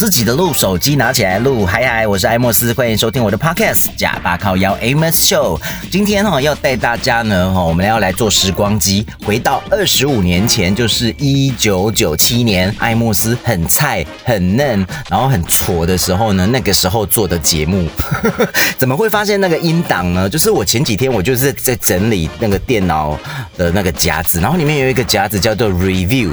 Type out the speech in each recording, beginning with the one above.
自己的录，手机拿起来录。嗨嗨，我是艾莫斯，欢迎收听我的 Podcast《假巴靠腰 Amos Show》。今天哈要带大家呢哈，我们要来做时光机，回到二十五年前，就是一九九七年，艾莫斯很菜很嫩，然后很挫的时候呢，那个时候做的节目，怎么会发现那个音档呢？就是我前几天我就是在整理那个电脑的那个夹子，然后里面有一个夹子叫做 Review，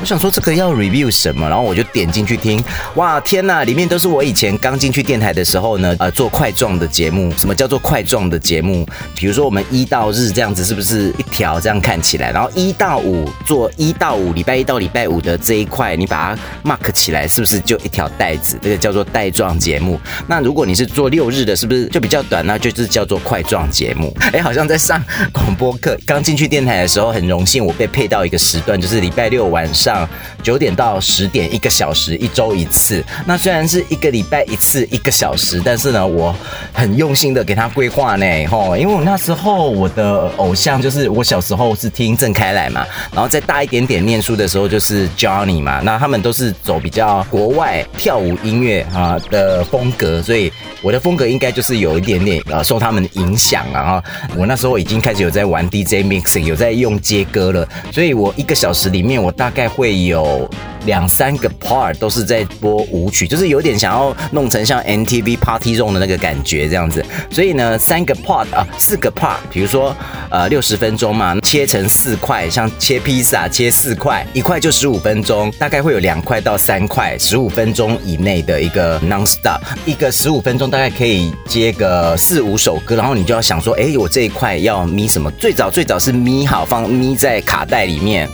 我想说这个要 Review 什么，然后我就点进去听，哇天呐，里面都是我以前刚进去电台的时候呢，呃，做块状的节目。什么叫做块状的节目？比如说我们一到日这样子，是不是一条这样看起来？然后一到五做一到五，礼拜一到礼拜五的这一块，你把它 mark 起来，是不是就一条带子？这个叫做带状节目。那如果你是做六日的，是不是就比较短？那就是叫做块状节目。哎，好像在上广播课。刚进去电台的时候，很荣幸我被配到一个时段，就是礼拜六晚上上九点到十点，一个小时，一周一次。那虽然是一个礼拜一次一个小时，但是呢，我很用心的给他规划呢，吼，因为我那时候我的偶像就是我小时候是听郑开来嘛，然后再大一点点念书的时候就是 Johnny 嘛，那他们都是走比较国外跳舞音乐啊的风格，所以我的风格应该就是有一点点呃受他们影响啊，哈，我那时候已经开始有在玩 DJ mixing，有在用接歌了，所以我一个小时里面我大概会有两三个 part 都是在播舞曲，就是有点想要弄成像 MTV Party Zone 的那个感觉这样子，所以呢，三个 part 啊，四个 part，比如说呃六十分钟嘛，切成四块，像切披萨切四块，一块就十五分钟，大概会有两块到三块，十五分钟以内的一个 non-stop，一个十五分钟大概可以接个四五首歌，然后你就要想说，哎，我这一块要咪什么？最早最早是咪好放咪在卡带里面。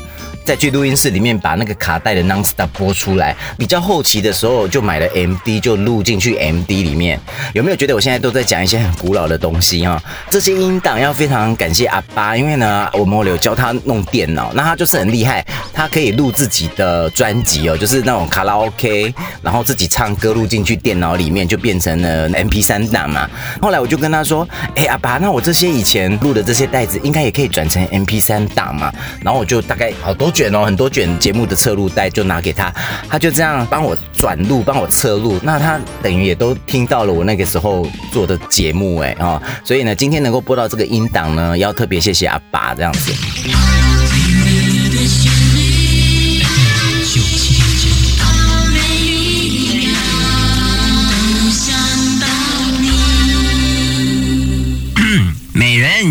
再去录音室里面把那个卡带的 non-stop 播出来，比较后期的时候就买了 MD 就录进去 MD 里面。有没有觉得我现在都在讲一些很古老的东西啊？这些音档要非常感谢阿巴，因为呢，我们有教他弄电脑，那他就是很厉害，他可以录自己的专辑哦，就是那种卡拉 OK，然后自己唱歌录进去电脑里面就变成了 MP3 档嘛。后来我就跟他说，哎，阿巴，那我这些以前录的这些带子应该也可以转成 MP3 档嘛？然后我就大概好多。卷哦，很多卷节目的侧录带就拿给他，他就这样帮我转录，帮我侧录，那他等于也都听到了我那个时候做的节目哎哦，所以呢，今天能够播到这个音档呢，要特别谢谢阿爸这样子。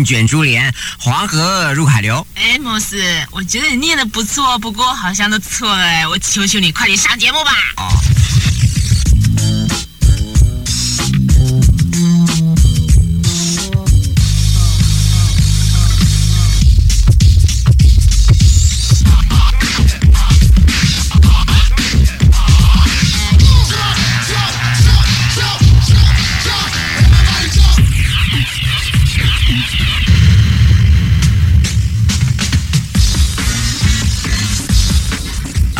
卷珠帘，黄河入海流。哎，莫斯，我觉得你念的不错，不过好像都错了哎，我求求你快点上节目吧。哦。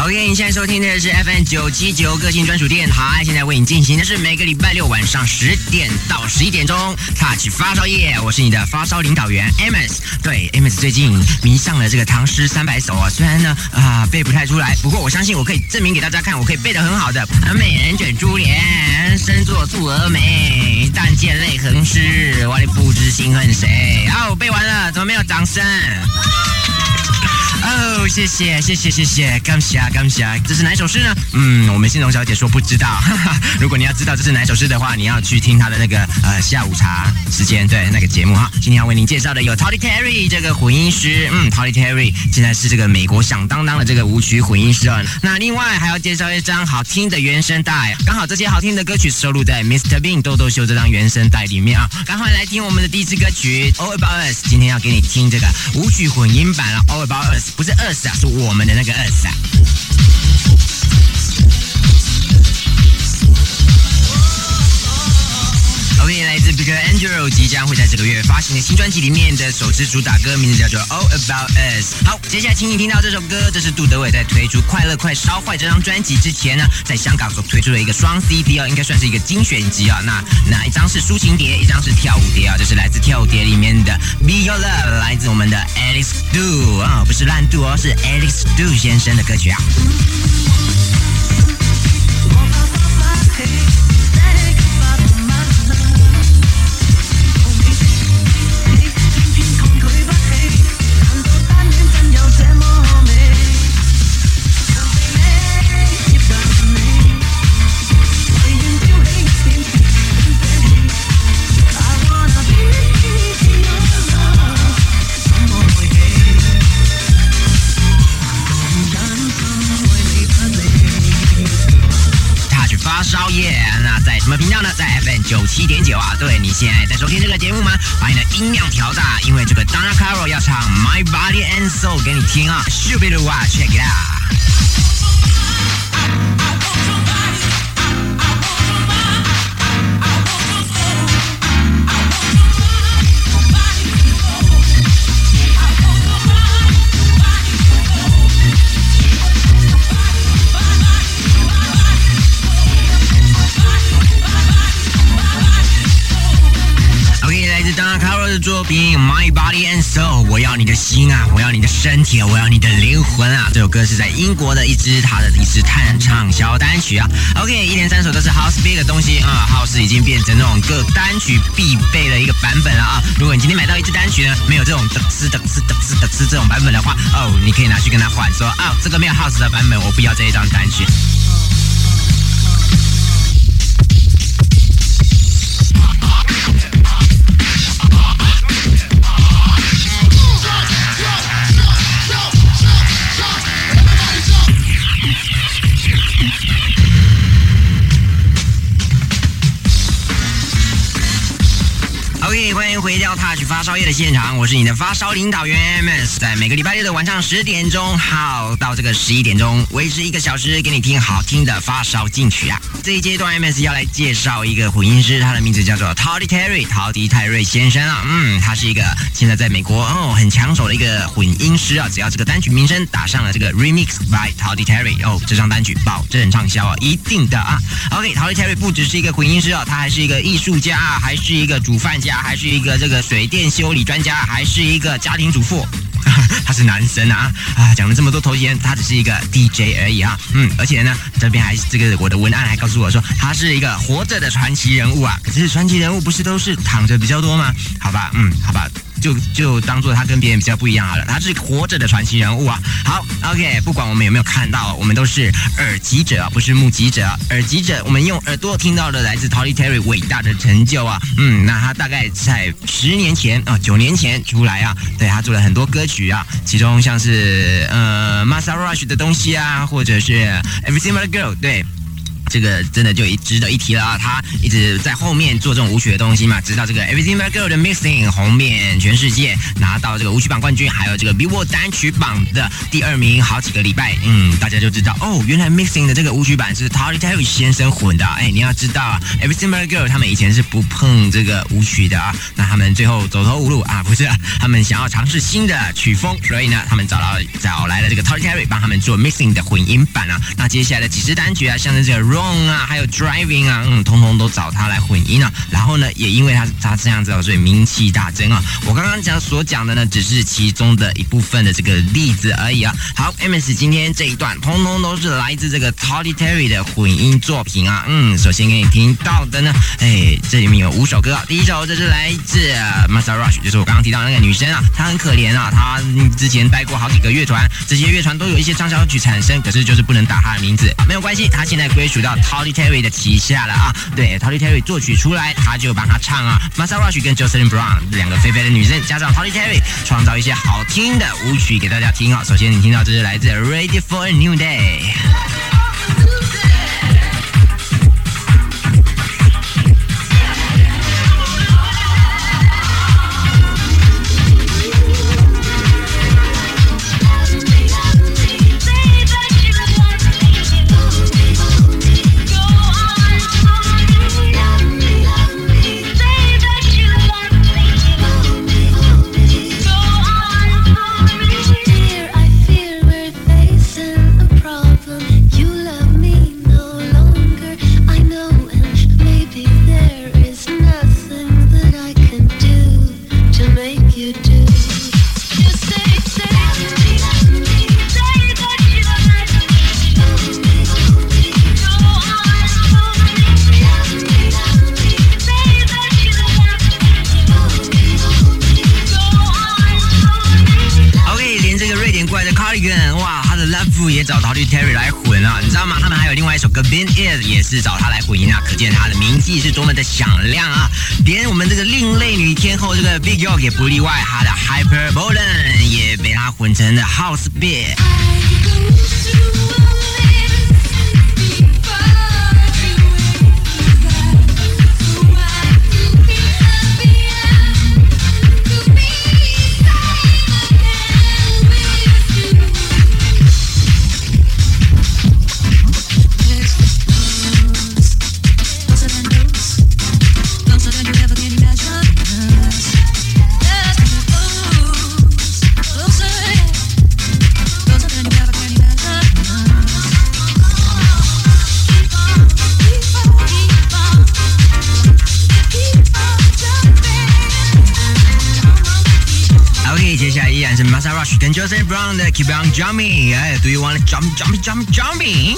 OK，你现在收听的是 FM 九七九个性专属电台，现在为你进行的是每个礼拜六晚上十点到十一点钟，Touch 发烧夜，我是你的发烧领导员 Amos。对，Amos 最近迷上了这个唐诗三百首啊，虽然呢啊背不太出来，不过我相信我可以证明给大家看，我可以背得很好的。美人卷珠帘，身作蹙蛾眉，但见泪痕湿，万里不知心恨谁。啊，我背完了，怎么没有掌声？哦，谢谢谢谢谢谢，感谢感谢，这是哪一首诗呢？嗯，我们欣荣小姐说不知道。哈哈，如果你要知道这是哪一首诗的话，你要去听她的那个呃下午茶时间对那个节目哈。今天要为您介绍的有 Todd Terry 这个混音师，嗯，Todd Terry 现在是这个美国响当当的这个舞曲混音师啊。那另外还要介绍一张好听的原声带，刚好这些好听的歌曲收录在 Mr. Bean 豆豆秀这张原声带里面啊。赶快来听我们的第一支歌曲 All About Us，今天要给你听这个舞曲混音版了 All About Us。不是 us 啊，是我们的那个 us 啊。OK，来自 Big Angel 即将会在这个月发行的新专辑里面的首支主打歌，名字叫做 All About Us。好，接下来请你听到这首歌，这是杜德伟在推出《快乐快烧坏》这张专辑之前呢，在香港所推出的一个双 CD 哦，应该算是一个精选集啊。那那一张是抒情碟，一张是跳舞碟啊，这是来自跳舞碟里面的 Be Your Love，来自我们的 Alex Do 啊，不是烂度哦，是 Alex Do 先生的歌曲啊。九七点九啊。对，你现在在收听这个节目吗？把你的音量调大，因为这个 Donna Caro 要唱 My Body and Soul 给你听啊。Shubidua，check it out。作品《My Body and Soul》，我要你的心啊，我要你的身体，我要你的灵魂啊！这首歌是在英国的一支他的一支探畅销单曲啊。OK，一连三首都是 House Beat 的东西啊，House 已经变成那种各单曲必备的一个版本了啊。如果你今天买到一支单曲呢，没有这种等斯等斯等斯等斯这种版本的话，哦，你可以拿去跟他换，说啊，这个没有 House 的版本，我不要这一张单曲。回到 Touch 发烧夜的现场，我是你的发烧领导员 MS，在每个礼拜六的晚上十点钟，好到这个十一点钟，维持一个小时给你听好听的发烧金曲啊。这一阶段 MS 要来介绍一个混音师，他的名字叫做 Toddy Terry，陶迪泰瑞先生啊，嗯，他是一个现在在美国哦很抢手的一个混音师啊。只要这个单曲名称打上了这个 Remix by Toddy Terry，哦，这张单曲保证畅销啊，一定的啊。OK，Toddy Terry 不只是一个混音师啊，他还是一个艺术家，还是一个煮饭家，还是一个这个水电修理专家，还是一个家庭主妇，他是男生啊啊！讲了这么多头衔，他只是一个 DJ 而已啊。嗯，而且呢，这边还这个我的文案还告诉我说，他是一个活着的传奇人物啊。可是传奇人物不是都是躺着比较多吗？好吧，嗯，好吧。就就当做他跟别人比较不一样好了，他是活着的传奇人物啊。好，OK，不管我们有没有看到，我们都是耳疾者，不是目击者。耳疾者，我们用耳朵听到的来自 Toddy Terry 伟大的成就啊。嗯，那他大概在十年前啊，九年前出来啊，对，他做了很多歌曲啊，其中像是呃 Massa Rush 的东西啊，或者是 Everything But a Girl，对。这个真的就值得一提了啊！他一直在后面做这种舞曲的东西嘛，直到这个 Everything But a Girl 的 Missing 红遍全世界，拿到这个舞曲榜冠军，还有这个 Billboard 单曲榜的第二名，好几个礼拜，嗯，大家就知道哦，原来 Missing 的这个舞曲版是 Toddy Terry 先生混的。哎，你要知道，Everything But a Girl 他们以前是不碰这个舞曲的啊，那他们最后走投无路啊，不是，他们想要尝试新的曲风，所以呢，他们找到找来了这个 Toddy Terry 帮他们做 Missing 的混音版啊。那接下来的几支单曲啊，像是这个 Roll。Wrong 啊，还有 Driving 啊，嗯，通通都找他来混音啊。然后呢，也因为他他这样子啊，所以名气大增啊。我刚刚讲所讲的呢，只是其中的一部分的这个例子而已啊。好，MS 今天这一段通通都是来自这个 Toddy Terry 的混音作品啊。嗯，首先给你听到的呢，哎，这里面有五首歌啊。第一首这是来自 m a s a Rush，就是我刚刚提到那个女生啊，她很可怜啊，她之前带过好几个乐团，这些乐团都有一些畅销曲产生，可是就是不能打她的名字。没有关系，她现在归属到 Toddy Terry 的旗下了啊，对，Tolly Terry 作曲出来，他就帮他唱啊。Masa Rush 跟 Jocelyn Brown 两个肥肥的女生，加上 Tolly Terry，创造一些好听的舞曲给大家听啊。首先你听到这是来自 Ready for a New Day。也不例外，他的 Hyperbollen 也被他混成了 House Beat。Joseph Brown 的 Keep on Jumping。哎，Do you want to jump, jump, jump, jumping？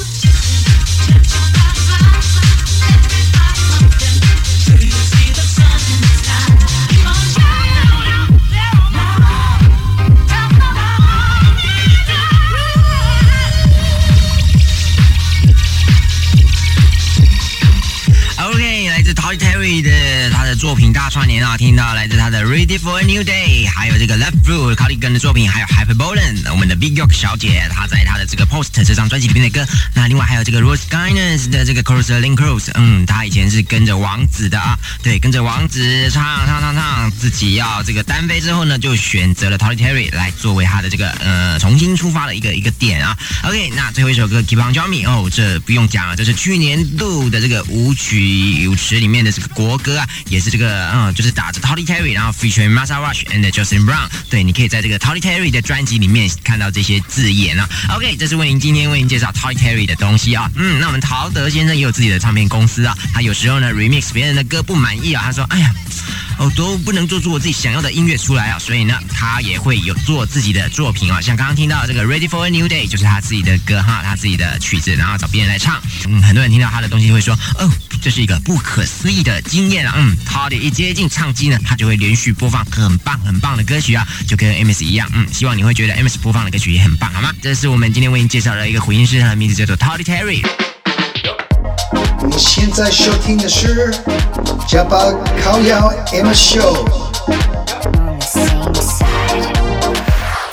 大串联啊，听到来自他的 Ready for a New Day，还有这个 Left Foot Cardigan 的作品，还有 Hyperbollen，我们的 Big York 小姐，她在她的这个 Post 这张专辑里面的歌。那另外还有这个 Rose Guinness 的这个 Cross Link Cross，嗯，她以前是跟着王子的啊，对，跟着王子唱唱唱唱，自己要这个单飞之后呢，就选择了 Tory Terry 来作为他的这个呃重新出发的一个一个点啊。OK，那最后一首歌 Keep on Jumping 哦，这不用讲了，这是去年度的这个舞曲舞池里面的这个。国歌啊，也是这个，嗯，就是打着 Tory Terry，然后 featuring Massa Rush and Justin Brown。对，你可以在这个 Tory Terry 的专辑里面看到这些字眼啊。OK，这是为您今天为您介绍 Tory Terry 的东西啊。嗯，那我们陶德先生也有自己的唱片公司啊，他有时候呢 remix 别人的歌不满意啊，他说，哎呀。哦，都不能做出我自己想要的音乐出来啊，所以呢，他也会有做自己的作品啊，像刚刚听到这个《Ready for a New Day》就是他自己的歌哈，他自己的曲子，然后找别人来唱。嗯，很多人听到他的东西会说，哦，这是一个不可思议的经验啊。嗯，他的一接近唱机呢，他就会连续播放很棒很棒的歌曲啊，就跟 Ms 一样。嗯，希望你会觉得 Ms 播放的歌曲也很棒，好吗？这是我们今天为您介绍的一个回音师，他的名字叫做 Toddy Terry。你现在收听的是加巴靠腰 Amos Show。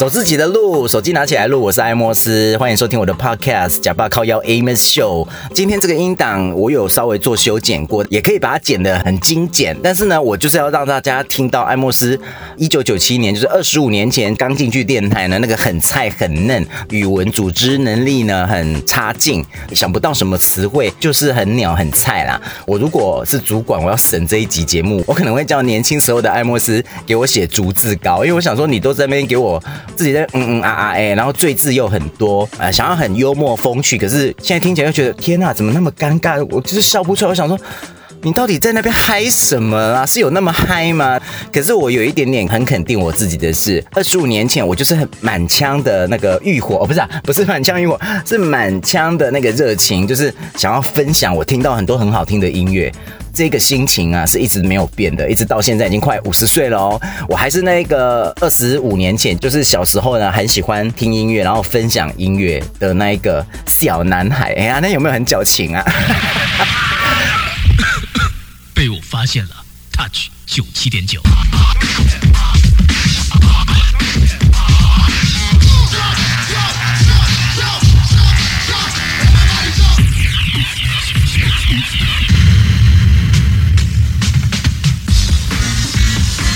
走自己的路，手机拿起来录。我是艾莫斯，欢迎收听我的 Podcast《假爸靠腰 Amos Show》。今天这个音档我有稍微做修剪过，也可以把它剪得很精简。但是呢，我就是要让大家听到艾莫斯一九九七年，就是二十五年前刚进去电台呢，那个很菜很嫩，语文组织能力呢很差劲，想不到什么词汇，就是很鸟很菜啦。我如果是主管，我要审这一集节目，我可能会叫年轻时候的艾莫斯给我写逐字稿，因为我想说你都在那边给我。自己在嗯嗯啊啊哎，然后赘字又很多，呃，想要很幽默风趣，可是现在听起来又觉得天呐，怎么那么尴尬？我就是笑不出来。我想说，你到底在那边嗨什么啊？是有那么嗨吗？可是我有一点点很肯定我自己的是，二十五年前我就是很满腔的那个欲火，哦，不是啊，不是满腔欲火，是满腔的那个热情，就是想要分享我听到很多很好听的音乐。这个心情啊，是一直没有变的，一直到现在已经快五十岁了哦，我还是那个二十五年前，就是小时候呢，很喜欢听音乐，然后分享音乐的那一个小男孩。哎呀，那有没有很矫情啊？被我发现了，Touch 九七点九。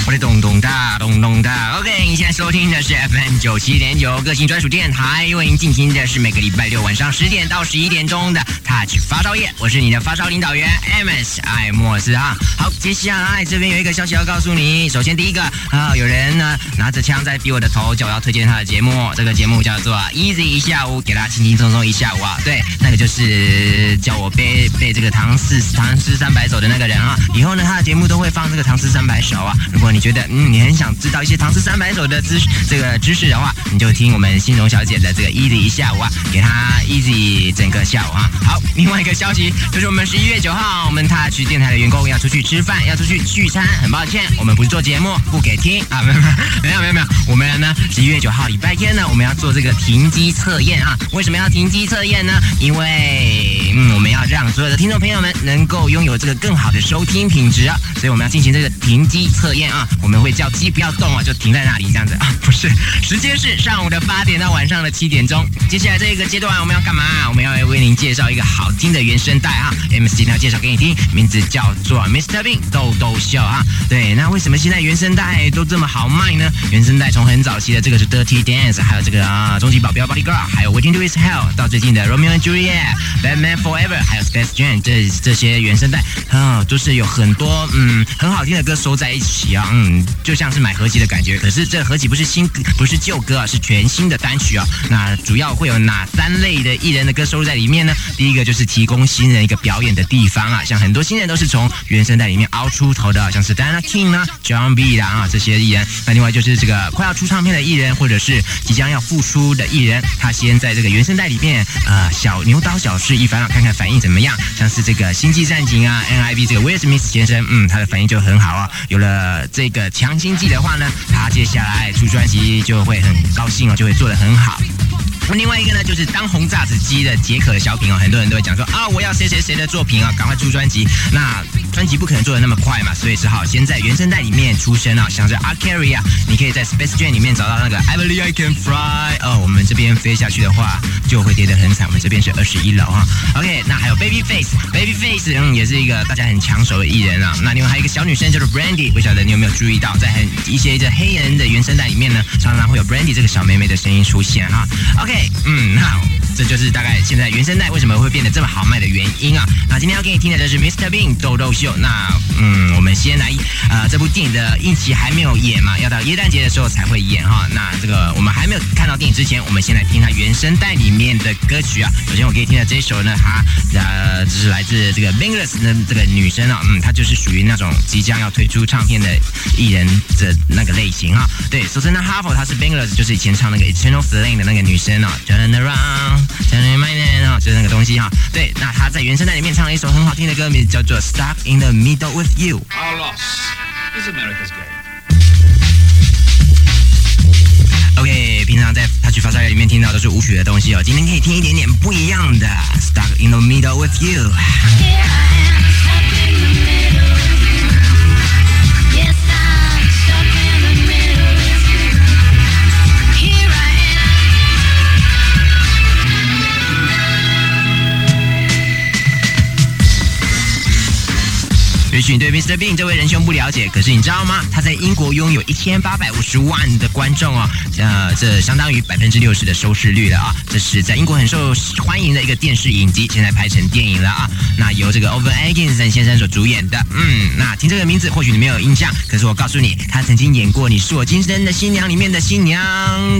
我的咚咚哒，咚咚哒。OK，你现在收听的是 FM 九七点九个性专属电台，为您进行的是每个礼拜六晚上十点到十一点钟的 Touch 发烧夜。我是你的发烧领导员 Amos 艾莫斯哈。好，接下来这边有一个消息要告诉你。首先第一个啊，有人呢拿着枪在逼我的头，叫我要推荐他的节目。这个节目叫做 Easy 一下午，给大家轻轻松松一下午啊。对，那个就是叫我背背这个唐诗唐诗三百首的那个人啊。以后呢，他的节目都会放这个唐诗三百首啊。如果你觉得嗯，你很想知道一些唐诗三百首的知，这个知识的话，你就听我们欣荣小姐的这个 easy 一下午啊，给她 easy 整个下午啊。好，另外一个消息就是我们十一月九号，我们 Touch 电台的员工要出去吃饭，要出去聚餐。很抱歉，我们不是做节目，不给听啊。没有没有没有没有，我们呢十一月九号礼拜天呢，我们要做这个停机测验啊。为什么要停机测验呢？因为嗯，我们要让所有的听众朋友们能够拥有这个更好的收听品质啊，所以我们要进行这个停机测验啊。我们会叫机不要动啊，就停在那里这样子啊，不是，时间是上午的八点到晚上的七点钟。接下来这个阶段我们要干嘛？我们要为您介绍一个好听的原声带啊，MC 呢介绍给你听，名字叫做 Mr. Bean 豆豆秀啊。对，那为什么现在原声带都这么好卖呢？原声带从很早期的这个是 Dirty Dance，还有这个啊终极保镖 Bodyguard，还有 Waiting to Is Hell，到最近的 Romeo and Juliet、Batman Forever，还有 Space Jam 这这些原声带啊，都是有很多嗯很好听的歌收在一起啊，嗯。就像是买合集的感觉，可是这合集不是新歌，不是旧歌啊，是全新的单曲啊。那主要会有哪三类的艺人的歌收入在里面呢？第一个就是提供新人一个表演的地方啊，像很多新人都是从原声带里面凹出头的，像是 Dana King 啊、John B 啦啊这些艺人。那另外就是这个快要出唱片的艺人，或者是即将要复出的艺人，他先在这个原声带里面，呃，小牛刀小试一番啊，看看反应怎么样。像是这个《星际战警》啊，NIV 这个威尔史密斯先生，嗯，他的反应就很好啊。有了这个强心剂的话呢，他接下来出专辑就会很高兴哦，就会做得很好。那另外一个呢，就是当红炸子鸡的解渴的小品哦，很多人都会讲说啊，我要谁谁谁的作品啊，赶快出专辑。那专辑不可能做的那么快嘛，所以只好先在原声带里面出声啊，像是 R Carry 啊，你可以在 Space Jam 里面找到那个 I Believe I Can Fly 哦。我们这边飞下去的话，就会跌得很惨。我们这边是二十一楼哈。OK，那还有 Babyface，Babyface，嗯，也是一个大家很抢手的艺人啊。那另外还有一个小女生叫做 Brandy，不晓得你有没有注意到，在很一些这黑人的原声带里面呢，常常会有 Brandy 这个小妹妹的声音出现哈。OK。嗯，好，这就是大概现在原声带为什么会变得这么好卖的原因啊。那今天要给你听的就是 Mr. Bean 豆豆秀。那嗯，我们先来，呃，这部电影的映期还没有演嘛，要到耶诞节的时候才会演哈。那这个我们还没有看到电影之前，我们先来听它原声带里面的歌曲啊。首先我给你听的这一首呢，它呃，这是来自这个 Bangless 的这个女生啊，嗯，她就是属于那种即将要推出唱片的艺人的那个类型哈。对首先呢，哈佛她是 Bangless，就是以前唱那个 Eternal Flame 的那个女生啊。Turn around, 就是那个东西哈。对，那他在原声带里面唱了一首很好听的歌，名字叫做《Stuck in the Middle with You》。Our loss is America's gain. OK，平常在他去发烧友里面听到都是舞曲的东西哦，今天可以听一点点不一样的《Stuck in the Middle with You》。你对 Mr. Bean 这位仁兄不了解，可是你知道吗？他在英国拥有一千八百五十万的观众哦，呃，这相当于百分之六十的收视率了啊！这是在英国很受欢迎的一个电视影集，现在拍成电影了啊！那由这个 Owen Atkinson 先生所主演的，嗯，那听这个名字或许你没有印象，可是我告诉你，他曾经演过《你是我今生的新娘》里面的新娘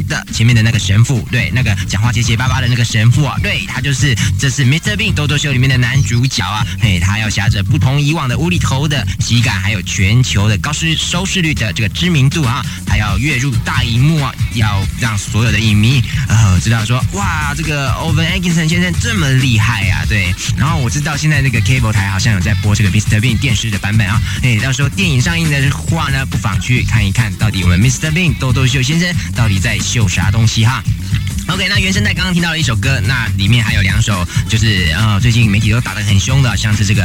的前面的那个神父，对，那个讲话结结巴巴的那个神父啊，对，他就是这是 Mr. Bean 多多秀里面的男主角啊！嘿，他要挟着不同以往的无厘头。头的喜感，还有全球的高视收视率的这个知名度啊，还要跃入大荧幕啊，要让所有的影迷呃知道说，哇，这个 Owen Atkinson 先生这么厉害呀、啊，对。然后我知道现在那个 Cable 台好像有在播这个 Mr. Bean 电视的版本啊，哎，到时候电影上映的话呢，不妨去看一看到底我们 Mr. Bean 豆豆秀先生到底在秀啥东西哈。OK，那原声带刚刚听到了一首歌，那里面还有两首，就是呃最近媒体都打得很凶的，像是这个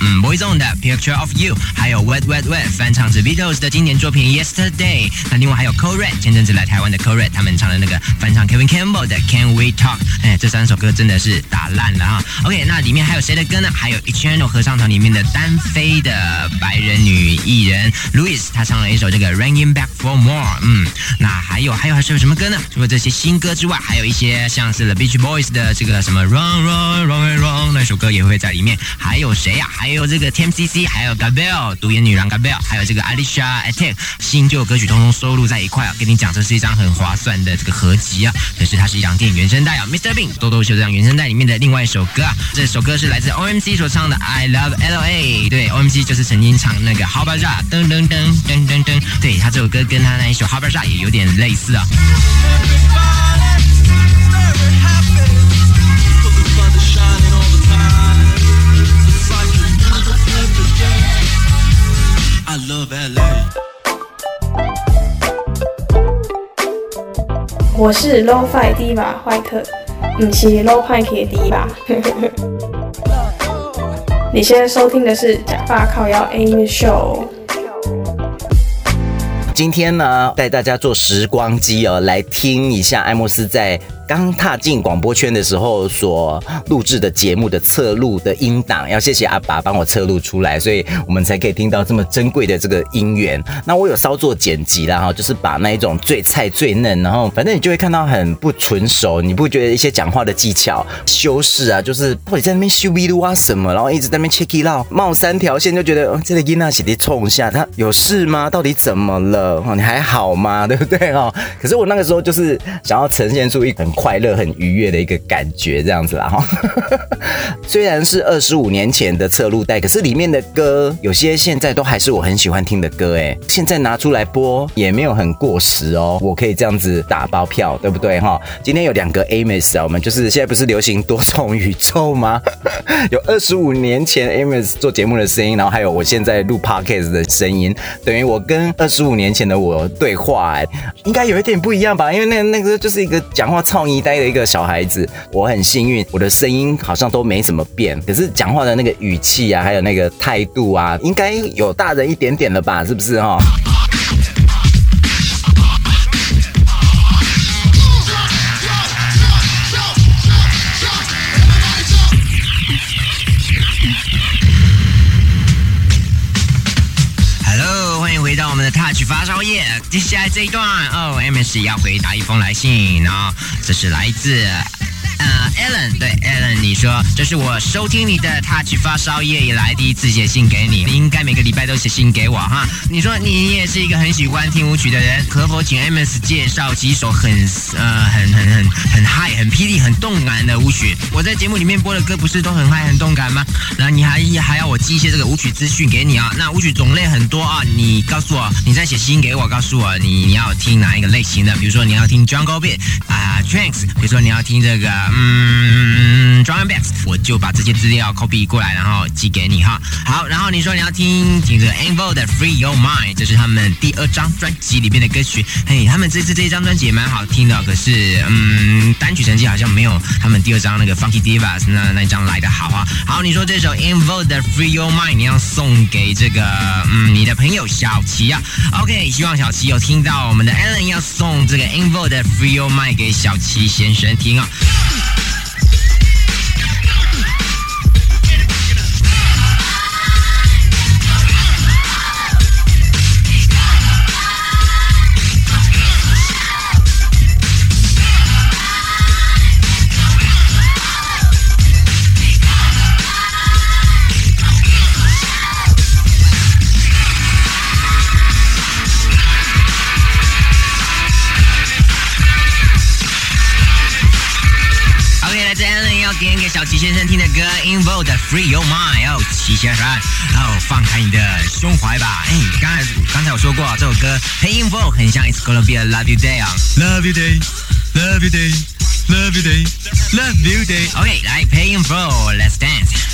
嗯 Boyzone 的 Picture of You，还有 Wet Wet Wet 翻唱自 Beatles 的经典作品 Yesterday，那另外还有 c o r e t 前阵子来台湾的 c o r e t 他们唱的那个翻唱 Kevin Campbell 的 Can We Talk，哎，这三首歌真的是打烂了哈。OK，那里面还有谁的歌呢？还有 Eternal 合唱团里面的单飞的白人女艺人 Louis，她唱了一首这个 Raining Back for More，嗯，那还有还有还是有什么歌呢？除了这些新歌之外，还有一些像是 The Beach Boys 的这个什么 Run Run Run Run 那首歌也会在里面。还有谁呀、啊？还有这个 TMCC，还有 Gabelle 独眼女郎 Gabelle，还有这个 Alicia Attack 新旧歌曲通通收录在一块啊！跟你讲，这是一张很划算的这个合集啊。可是它是一张电影原声带啊，Mr. Bean 豆豆秀这张原声带里面的另外一首歌啊。这首歌是来自 OMC 所唱的 I Love LA。对，OMC 就是曾经唱那个 How About a 噔噔噔噔噔噔。对，他这首歌跟他那一首 How About a 也有点类似啊。我是 Low Five Diva 坏特，不是 Low Five 的 Diva。你现在收听的是假发靠腰 Amos Show。今天呢，带大家坐时光机哦，来听一下艾莫斯在。刚踏进广播圈的时候所录制的节目的侧录的音档，要谢谢阿爸帮我侧录出来，所以我们才可以听到这么珍贵的这个音源。那我有稍作剪辑啦哈，就是把那一种最菜最嫩，然后反正你就会看到很不纯熟，你不觉得一些讲话的技巧修饰啊，就是到底在那边修逼录啊什么，然后一直在那边 check it out，冒三条线就觉得、哦、这个音娜写的冲一下，他有事吗？到底怎么了？哦，你还好吗？对不对哦？可是我那个时候就是想要呈现出一个很。快乐、很愉悦的一个感觉，这样子啦哈。虽然是二十五年前的侧录带，可是里面的歌有些现在都还是我很喜欢听的歌哎，现在拿出来播也没有很过时哦，我可以这样子打包票，对不对哈？今天有两个 Amos 啊，我们就是现在不是流行多重宇宙吗？有二十五年前 Amos 做节目的声音，然后还有我现在录 Podcast 的声音，等于我跟二十五年前的我对话，哎，应该有一点不一样吧？因为那那个就是一个讲话一呆的一个小孩子，我很幸运，我的声音好像都没怎么变，可是讲话的那个语气啊，还有那个态度啊，应该有大人一点点了吧？是不是哈？去发烧夜，接下来这一段哦，M S 要回答一封来信，然后这是来自。呃，Allen，对，Allen，你说这是我收听你的 Touch 发烧夜以来第一次写信给你，你应该每个礼拜都写信给我哈。你说你也是一个很喜欢听舞曲的人，可否请 Ms 介绍几首很呃很很很很嗨、很霹雳、很动感的舞曲？我在节目里面播的歌不是都很嗨、很动感吗？那你还还要我寄一些这个舞曲资讯给你啊？那舞曲种类很多啊，你告诉我，你再写信给我，告诉我你你要听哪一个类型的？比如说你要听 Jungle Beat 啊、Trance，比如说你要听这个。嗯，Drum Bass，我就把这些资料 copy 过来，然后寄给你哈。好，然后你说你要听听这个 Envo 的 Free Your Mind，这是他们第二张专辑里面的歌曲。嘿，他们这次这一张专辑也蛮好听的，可是嗯，单曲成绩好像没有他们第二张那个 Funky Divas 那那张来的好啊。好，你说这首 Envo 的 Free Your Mind 你要送给这个嗯你的朋友小齐啊。OK，希望小齐有听到我们的 Alan 要送这个 Envo 的 Free Your Mind 给小齐先生听啊。小齐先生听的歌 Vogue 的 Free Your Mind，哦，齐先生，哦，放开你的胸怀吧。哎，刚才刚才我说过这首歌，En Vogue 很像 It's Gonna Be a Love You Day 啊，Love You Day，Love You Day，Love You Day，Love You Day。OK，来，En Vogue，Let's Dance。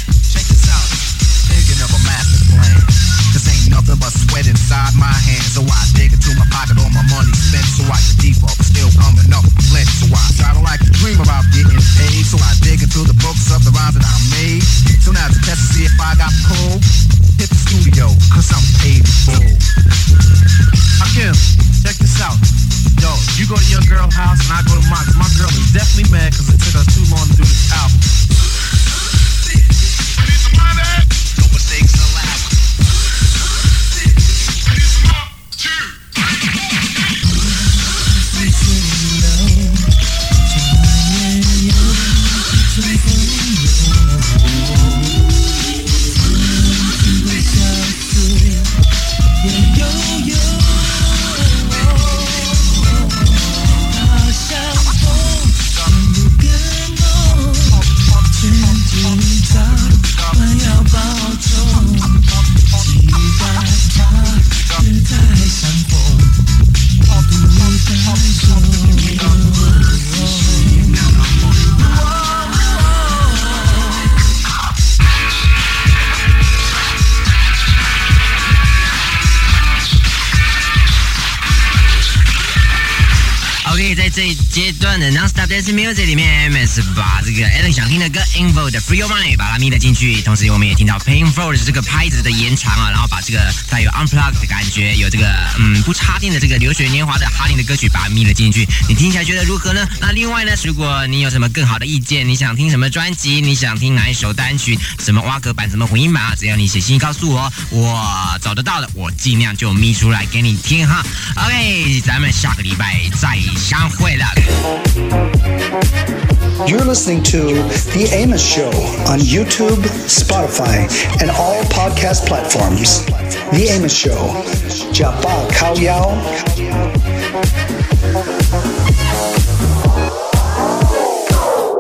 阶段的 Non Stop Dance Music 里面，MS 把这个 Alan 想听的歌 Envo 的 Free Your Mind 把它咪了进去，同时我们也听到 Paying For 的这个拍子的延长啊，然后把这个带有 Unplug 的感觉，有这个嗯不插电的这个流水年华的哈林的歌曲把它咪了进去，你听起来觉得如何呢？那另外呢，如果你有什么更好的意见，你想听什么专辑，你想听哪一首单曲，什么挖格版，什么混音版啊，只要你写信告诉我，我找得到的，我尽量就咪出来给你听哈。OK，咱们下个礼拜再相会了。You're listening to The Amos Show on YouTube, Spotify, and all podcast platforms. The Amos Show. Japa Kao Yao.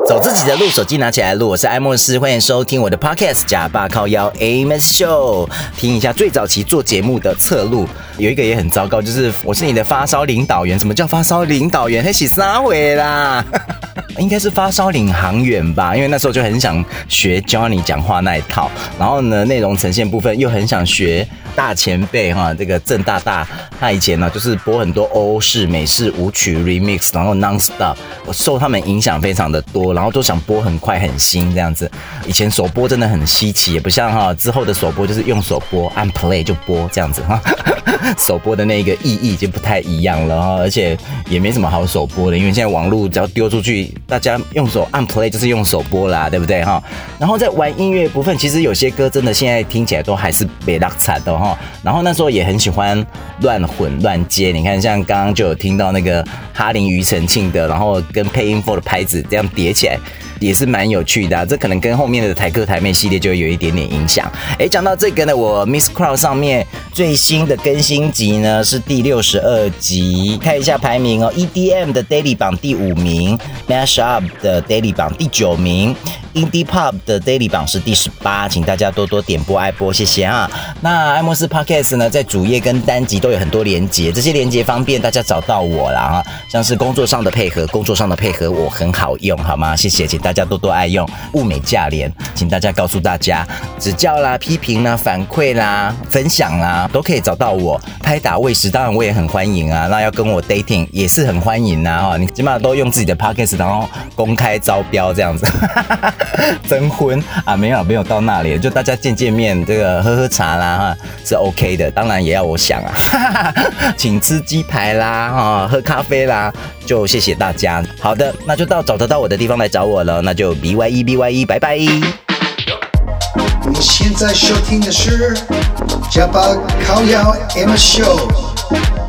走自己的路，手机拿起来录。我是艾莫斯，欢迎收听我的 Podcast 假爸靠腰 Amos Show。听一下最早期做节目的侧录，有一个也很糟糕，就是我是你的发烧领导员。什么叫发烧领导员？嘿，洗三回啦，应该是发烧领航员吧？因为那时候就很想学 Johnny 讲话那一套，然后呢，内容呈现部分又很想学大前辈哈，这个郑大大，他以前呢就是播很多欧式、美式舞曲 Remix，然后 Non-Stop，我受他们影响非常的多，然后都想播很快很新这样子。以前首播真的很稀奇，也不像哈之后的首播就是用手播按 Play 就播这样子哈。首播的那个意义就不太一样了哈，而且也没什么好首播的，因为现在网络只要丢出去，大家用手按 Play 就是用手播啦，对不对哈？然后在玩音乐部分，其实有些歌真的现在听起来都还是被拉惨的哈。然后那时候也很喜欢乱混乱接，你看像刚刚就有听到那个哈林庾澄庆的，然后跟 Payin for 的拍子这样叠起来。也是蛮有趣的啊，这可能跟后面的台客台妹系列就有一点点影响。哎，讲到这个呢，我 Miss Crow 上面最新的更新集呢是第六十二集，看一下排名哦，EDM 的 Daily 榜第五名，Mash Up 的 Daily 榜第九名。Indie Pop 的 Daily 榜是第十八，请大家多多点播爱播，谢谢啊。那爱莫斯 Podcast 呢，在主页跟单集都有很多连接，这些连接方便大家找到我啦啊。像是工作上的配合，工作上的配合我很好用，好吗？谢谢，请大家多多爱用，物美价廉，请大家告诉大家，指教啦、批评啦、反馈啦、分享啦，都可以找到我。拍打喂食，当然我也很欢迎啊。那要跟我 dating 也是很欢迎呐啊。你起码都用自己的 Podcast，然后公开招标这样子。征婚啊，没有没有到那里，就大家见见面，这个喝喝茶啦哈，是 OK 的。当然也要我想啊，请吃鸡排啦哈，喝咖啡啦，就谢谢大家。好的，那就到找得到我的地方来找我了，那就 B Y E B Y E，拜拜。你现在收听的是假爸靠腰 Amos Show。